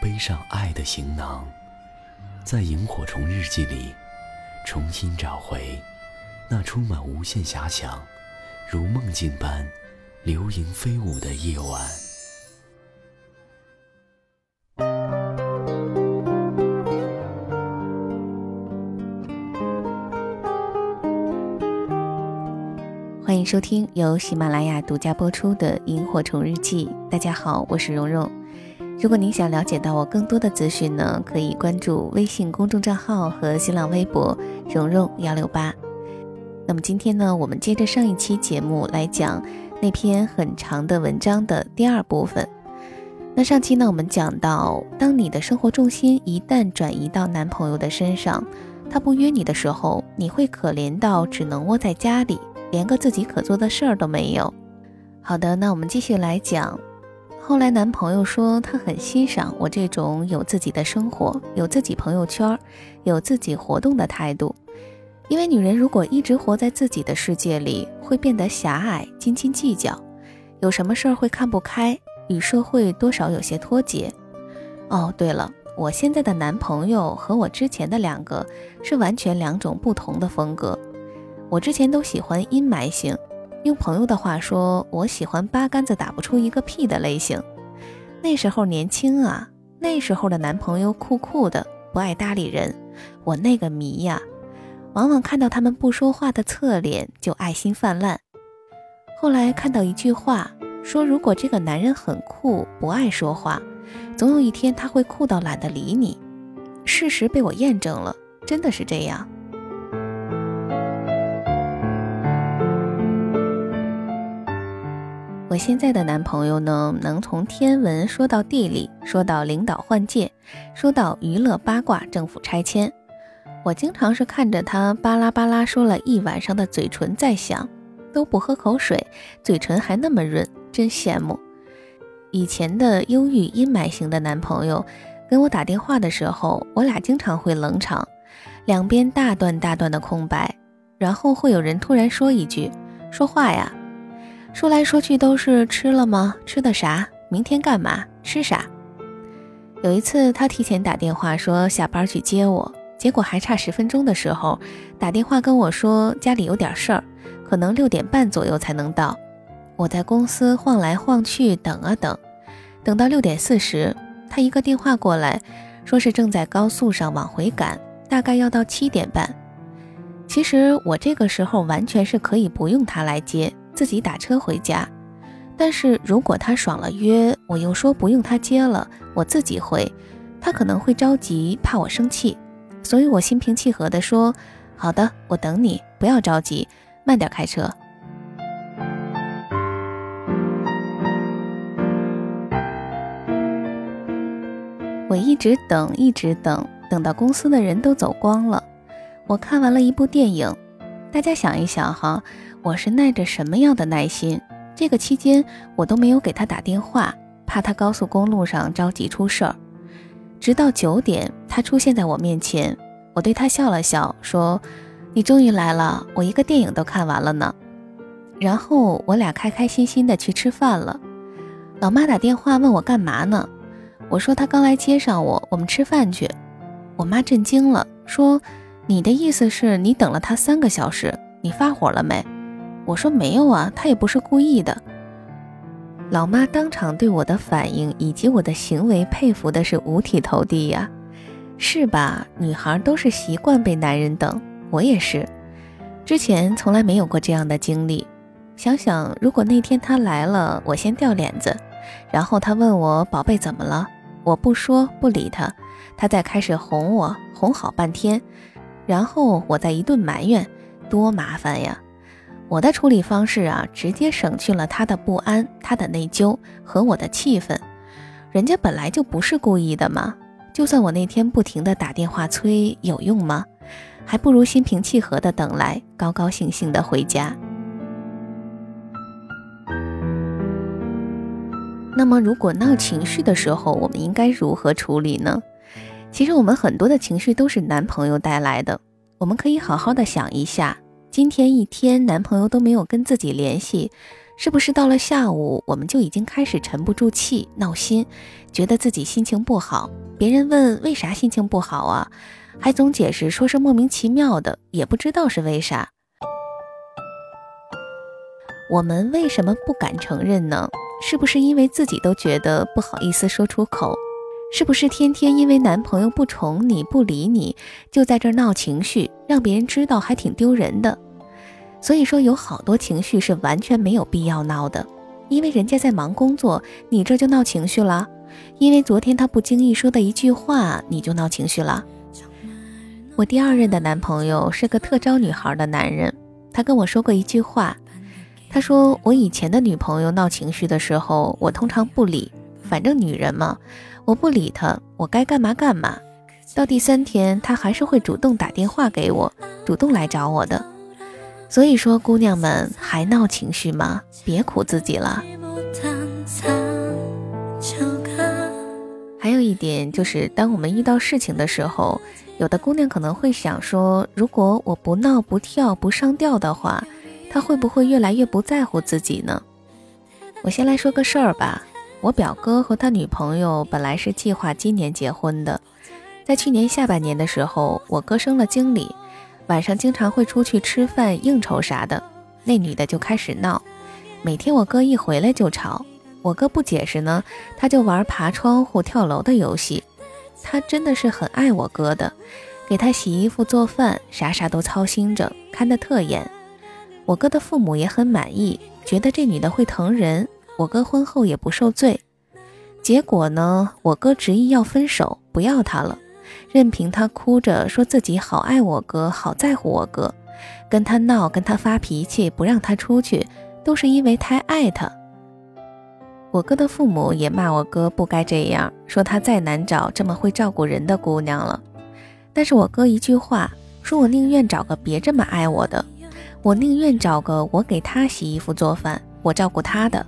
背上爱的行囊，在萤火虫日记里重新找回那充满无限遐想、如梦境般流萤飞舞的夜晚。欢迎收听由喜马拉雅独家播出的《萤火虫日记》。大家好，我是蓉蓉。如果您想了解到我更多的资讯呢，可以关注微信公众账号和新浪微博“蓉蓉幺六八”。那么今天呢，我们接着上一期节目来讲那篇很长的文章的第二部分。那上期呢，我们讲到，当你的生活重心一旦转移到男朋友的身上，他不约你的时候，你会可怜到只能窝在家里。连个自己可做的事儿都没有。好的，那我们继续来讲。后来男朋友说他很欣赏我这种有自己的生活、有自己朋友圈、有自己活动的态度。因为女人如果一直活在自己的世界里，会变得狭隘、斤斤计较，有什么事儿会看不开，与社会多少有些脱节。哦，对了，我现在的男朋友和我之前的两个是完全两种不同的风格。我之前都喜欢阴霾型，用朋友的话说，我喜欢八竿子打不出一个屁的类型。那时候年轻啊，那时候的男朋友酷酷的，不爱搭理人，我那个迷呀，往往看到他们不说话的侧脸就爱心泛滥。后来看到一句话，说如果这个男人很酷，不爱说话，总有一天他会酷到懒得理你。事实被我验证了，真的是这样。我现在的男朋友呢，能从天文说到地理，说到领导换届，说到娱乐八卦、政府拆迁。我经常是看着他巴拉巴拉说了一晚上的嘴唇在响，都不喝口水，嘴唇还那么润，真羡慕。以前的忧郁阴霾型的男朋友跟我打电话的时候，我俩经常会冷场，两边大段大段的空白，然后会有人突然说一句：“说话呀。”说来说去都是吃了吗？吃的啥？明天干嘛？吃啥？有一次他提前打电话说下班去接我，结果还差十分钟的时候打电话跟我说家里有点事儿，可能六点半左右才能到。我在公司晃来晃去等啊等，等到六点四十，他一个电话过来，说是正在高速上往回赶，大概要到七点半。其实我这个时候完全是可以不用他来接。自己打车回家，但是如果他爽了约，我又说不用他接了，我自己回，他可能会着急，怕我生气，所以我心平气和地说：“好的，我等你，不要着急，慢点开车。”我一直等，一直等，等到公司的人都走光了，我看完了一部电影，大家想一想哈。我是耐着什么样的耐心？这个期间我都没有给他打电话，怕他高速公路上着急出事儿。直到九点，他出现在我面前，我对他笑了笑，说：“你终于来了，我一个电影都看完了呢。”然后我俩开开心心的去吃饭了。老妈打电话问我干嘛呢？我说她刚来接上我，我们吃饭去。我妈震惊了，说：“你的意思是你等了他三个小时？你发火了没？”我说没有啊，他也不是故意的。老妈当场对我的反应以及我的行为佩服的是五体投地呀，是吧？女孩都是习惯被男人等，我也是，之前从来没有过这样的经历。想想如果那天他来了，我先掉脸子，然后他问我宝贝怎么了，我不说不理他，他再开始哄我，哄好半天，然后我再一顿埋怨，多麻烦呀。我的处理方式啊，直接省去了他的不安、他的内疚和我的气愤。人家本来就不是故意的嘛。就算我那天不停的打电话催，有用吗？还不如心平气和的等来，高高兴兴的回家。那么，如果闹情绪的时候，我们应该如何处理呢？其实，我们很多的情绪都是男朋友带来的。我们可以好好的想一下，今天一天男朋友都没有跟自己联系，是不是到了下午我们就已经开始沉不住气、闹心，觉得自己心情不好？别人问为啥心情不好啊，还总解释说是莫名其妙的，也不知道是为啥。我们为什么不敢承认呢？是不是因为自己都觉得不好意思说出口？是不是天天因为男朋友不宠你不理你，就在这闹情绪，让别人知道还挺丢人的？所以说有好多情绪是完全没有必要闹的，因为人家在忙工作，你这就闹情绪了；因为昨天他不经意说的一句话，你就闹情绪了。我第二任的男朋友是个特招女孩的男人，他跟我说过一句话。他说：“我以前的女朋友闹情绪的时候，我通常不理，反正女人嘛，我不理他，我该干嘛干嘛。到第三天，他还是会主动打电话给我，主动来找我的。所以说，姑娘们还闹情绪吗？别苦自己了。还有一点就是，当我们遇到事情的时候，有的姑娘可能会想说：如果我不闹、不跳、不上吊的话。”他会不会越来越不在乎自己呢？我先来说个事儿吧。我表哥和他女朋友本来是计划今年结婚的，在去年下半年的时候，我哥升了经理，晚上经常会出去吃饭应酬啥的。那女的就开始闹，每天我哥一回来就吵。我哥不解释呢，他就玩爬窗户、跳楼的游戏。他真的是很爱我哥的，给他洗衣服、做饭，啥啥都操心着，看得特严。我哥的父母也很满意，觉得这女的会疼人，我哥婚后也不受罪。结果呢，我哥执意要分手，不要她了，任凭她哭着说自己好爱我哥，好在乎我哥，跟他闹，跟他发脾气，不让他出去，都是因为太爱他。我哥的父母也骂我哥不该这样，说他再难找这么会照顾人的姑娘了。但是我哥一句话，说我宁愿找个别这么爱我的。我宁愿找个我给他洗衣服做饭，我照顾他的，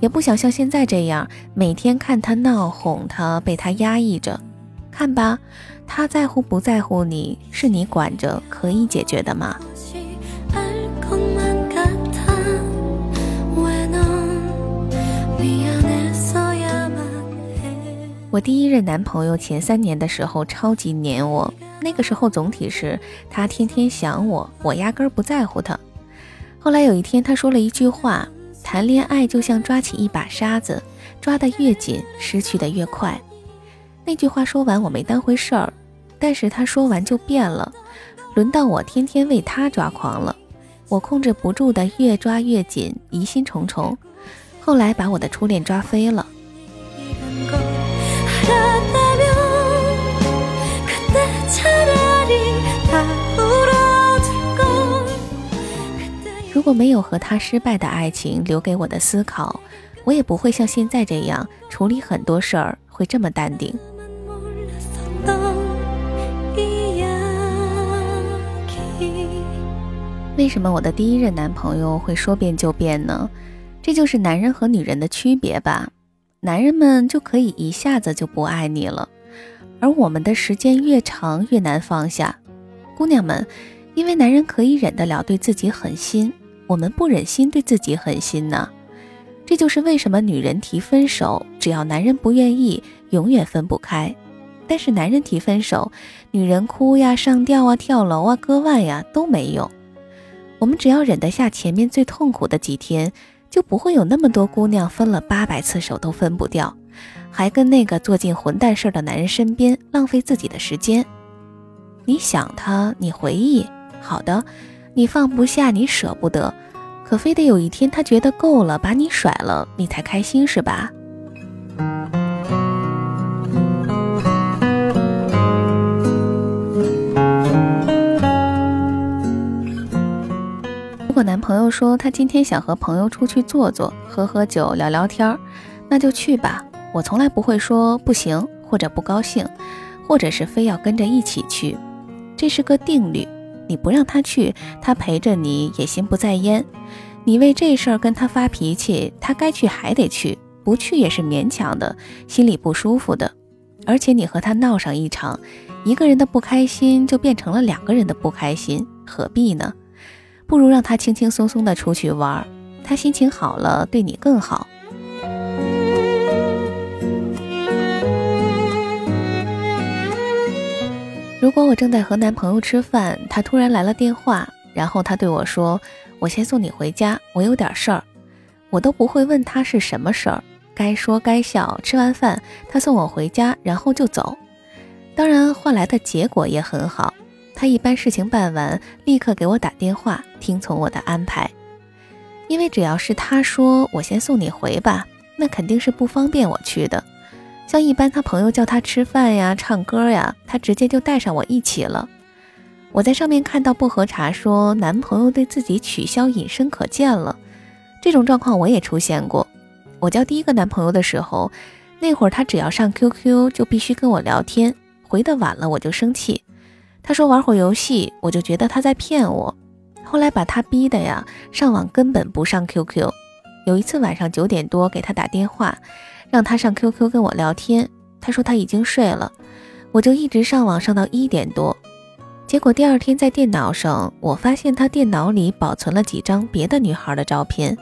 也不想像现在这样每天看他闹，哄他，被他压抑着。看吧，他在乎不在乎你，是你管着可以解决的吗？我第一任男朋友前三年的时候超级黏我。那个时候总体是他天天想我，我压根儿不在乎他。后来有一天他说了一句话：“谈恋爱就像抓起一把沙子，抓得越紧，失去的越快。”那句话说完我没当回事儿，但是他说完就变了，轮到我天天为他抓狂了，我控制不住的越抓越紧，疑心重重。后来把我的初恋抓飞了。如果没有和他失败的爱情留给我的思考，我也不会像现在这样处理很多事儿，会这么淡定。为什么我的第一任男朋友会说变就变呢？这就是男人和女人的区别吧。男人们就可以一下子就不爱你了。而我们的时间越长越难放下，姑娘们，因为男人可以忍得了对自己狠心，我们不忍心对自己狠心呢。这就是为什么女人提分手，只要男人不愿意，永远分不开。但是男人提分手，女人哭呀、上吊啊、跳楼啊、割腕呀都没用。我们只要忍得下前面最痛苦的几天，就不会有那么多姑娘分了八百次手都分不掉。还跟那个做尽混蛋事儿的男人身边浪费自己的时间。你想他，你回忆，好的，你放不下，你舍不得，可非得有一天他觉得够了，把你甩了，你才开心是吧？如果男朋友说他今天想和朋友出去坐坐，喝喝酒，聊聊天儿，那就去吧。我从来不会说不行或者不高兴，或者是非要跟着一起去，这是个定律。你不让他去，他陪着你也心不在焉。你为这事儿跟他发脾气，他该去还得去，不去也是勉强的，心里不舒服的。而且你和他闹上一场，一个人的不开心就变成了两个人的不开心，何必呢？不如让他轻轻松松的出去玩，他心情好了，对你更好。如果我正在和男朋友吃饭，他突然来了电话，然后他对我说：“我先送你回家，我有点事儿。”我都不会问他是什么事儿，该说该笑。吃完饭，他送我回家，然后就走。当然，换来的结果也很好。他一般事情办完，立刻给我打电话，听从我的安排。因为只要是他说我先送你回吧，那肯定是不方便我去的。像一般他朋友叫他吃饭呀、唱歌呀，他直接就带上我一起了。我在上面看到薄荷茶说男朋友对自己取消隐身可见了，这种状况我也出现过。我交第一个男朋友的时候，那会儿他只要上 QQ 就必须跟我聊天，回的晚了我就生气。他说玩会儿游戏，我就觉得他在骗我。后来把他逼的呀，上网根本不上 QQ。有一次晚上九点多给他打电话。让他上 QQ 跟我聊天，他说他已经睡了，我就一直上网上到一点多，结果第二天在电脑上，我发现他电脑里保存了几张别的女孩的照片，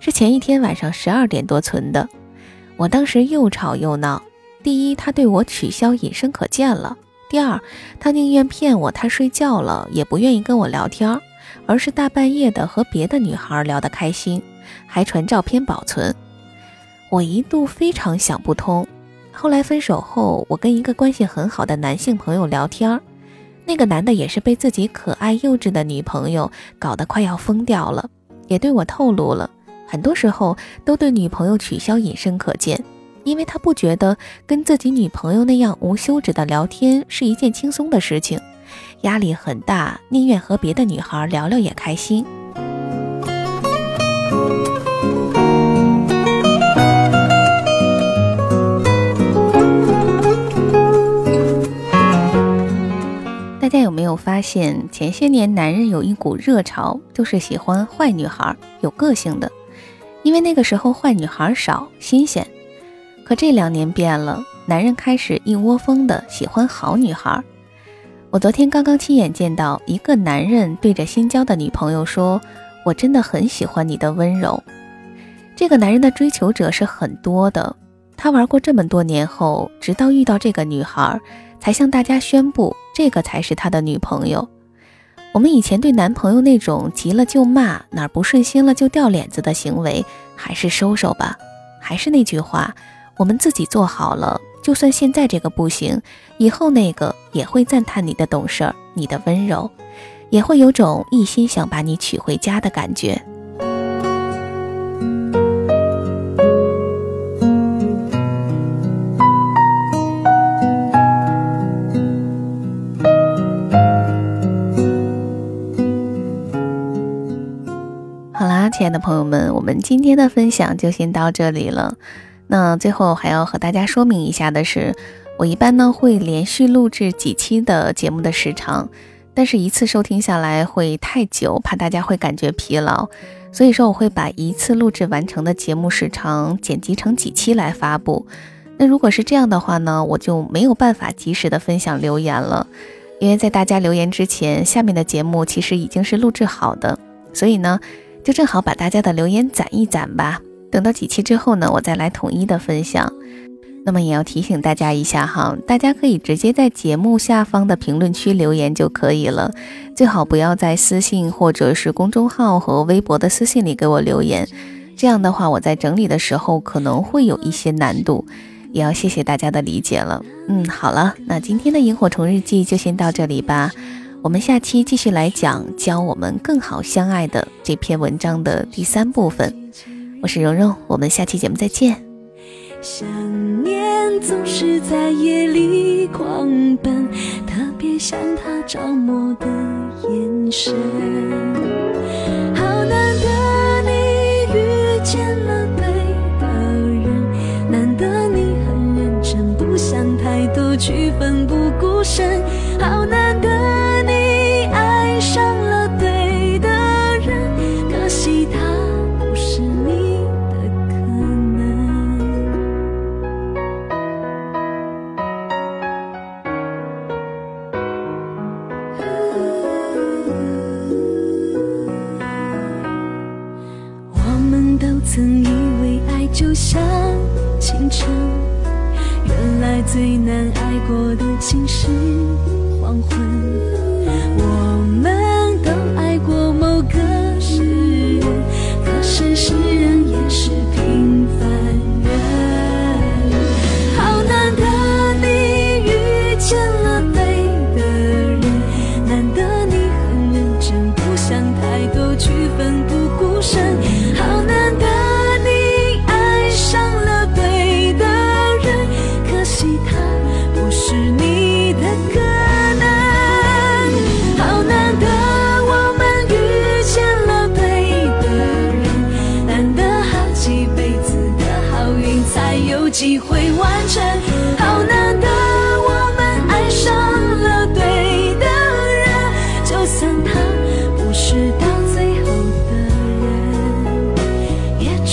是前一天晚上十二点多存的。我当时又吵又闹，第一他对我取消隐身可见了，第二他宁愿骗我他睡觉了，也不愿意跟我聊天，而是大半夜的和别的女孩聊得开心，还传照片保存。我一度非常想不通，后来分手后，我跟一个关系很好的男性朋友聊天，那个男的也是被自己可爱幼稚的女朋友搞得快要疯掉了，也对我透露了，很多时候都对女朋友取消隐身可见，因为他不觉得跟自己女朋友那样无休止的聊天是一件轻松的事情，压力很大，宁愿和别的女孩聊聊也开心。大家有没有发现，前些年男人有一股热潮，就是喜欢坏女孩，有个性的，因为那个时候坏女孩少，新鲜。可这两年变了，男人开始一窝蜂的喜欢好女孩。我昨天刚刚亲眼见到一个男人对着新交的女朋友说：“我真的很喜欢你的温柔。”这个男人的追求者是很多的，他玩过这么多年后，直到遇到这个女孩。才向大家宣布，这个才是他的女朋友。我们以前对男朋友那种急了就骂，哪儿不顺心了就掉脸子的行为，还是收收吧。还是那句话，我们自己做好了，就算现在这个不行，以后那个也会赞叹你的懂事儿，你的温柔，也会有种一心想把你娶回家的感觉。亲爱的朋友们，我们今天的分享就先到这里了。那最后还要和大家说明一下的是，我一般呢会连续录制几期的节目的时长，但是一次收听下来会太久，怕大家会感觉疲劳，所以说我会把一次录制完成的节目时长剪辑成几期来发布。那如果是这样的话呢，我就没有办法及时的分享留言了，因为在大家留言之前，下面的节目其实已经是录制好的，所以呢。就正好把大家的留言攒一攒吧，等到几期之后呢，我再来统一的分享。那么也要提醒大家一下哈，大家可以直接在节目下方的评论区留言就可以了，最好不要在私信或者是公众号和微博的私信里给我留言，这样的话我在整理的时候可能会有一些难度，也要谢谢大家的理解了。嗯，好了，那今天的萤火虫日记就先到这里吧。我们下期继续来讲教我们更好相爱的这篇文章的第三部分。我是蓉蓉，我们下期节目再见。想念总是在夜里狂奔，特别像他着魔的眼神。想清楚，原来最难爱过的情是黄昏。我们都爱过某个诗人，可是诗人也是。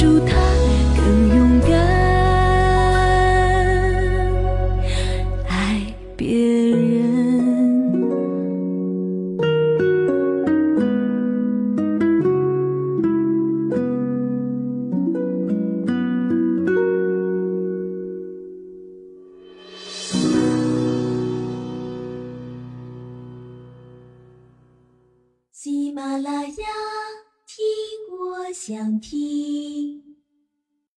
住他。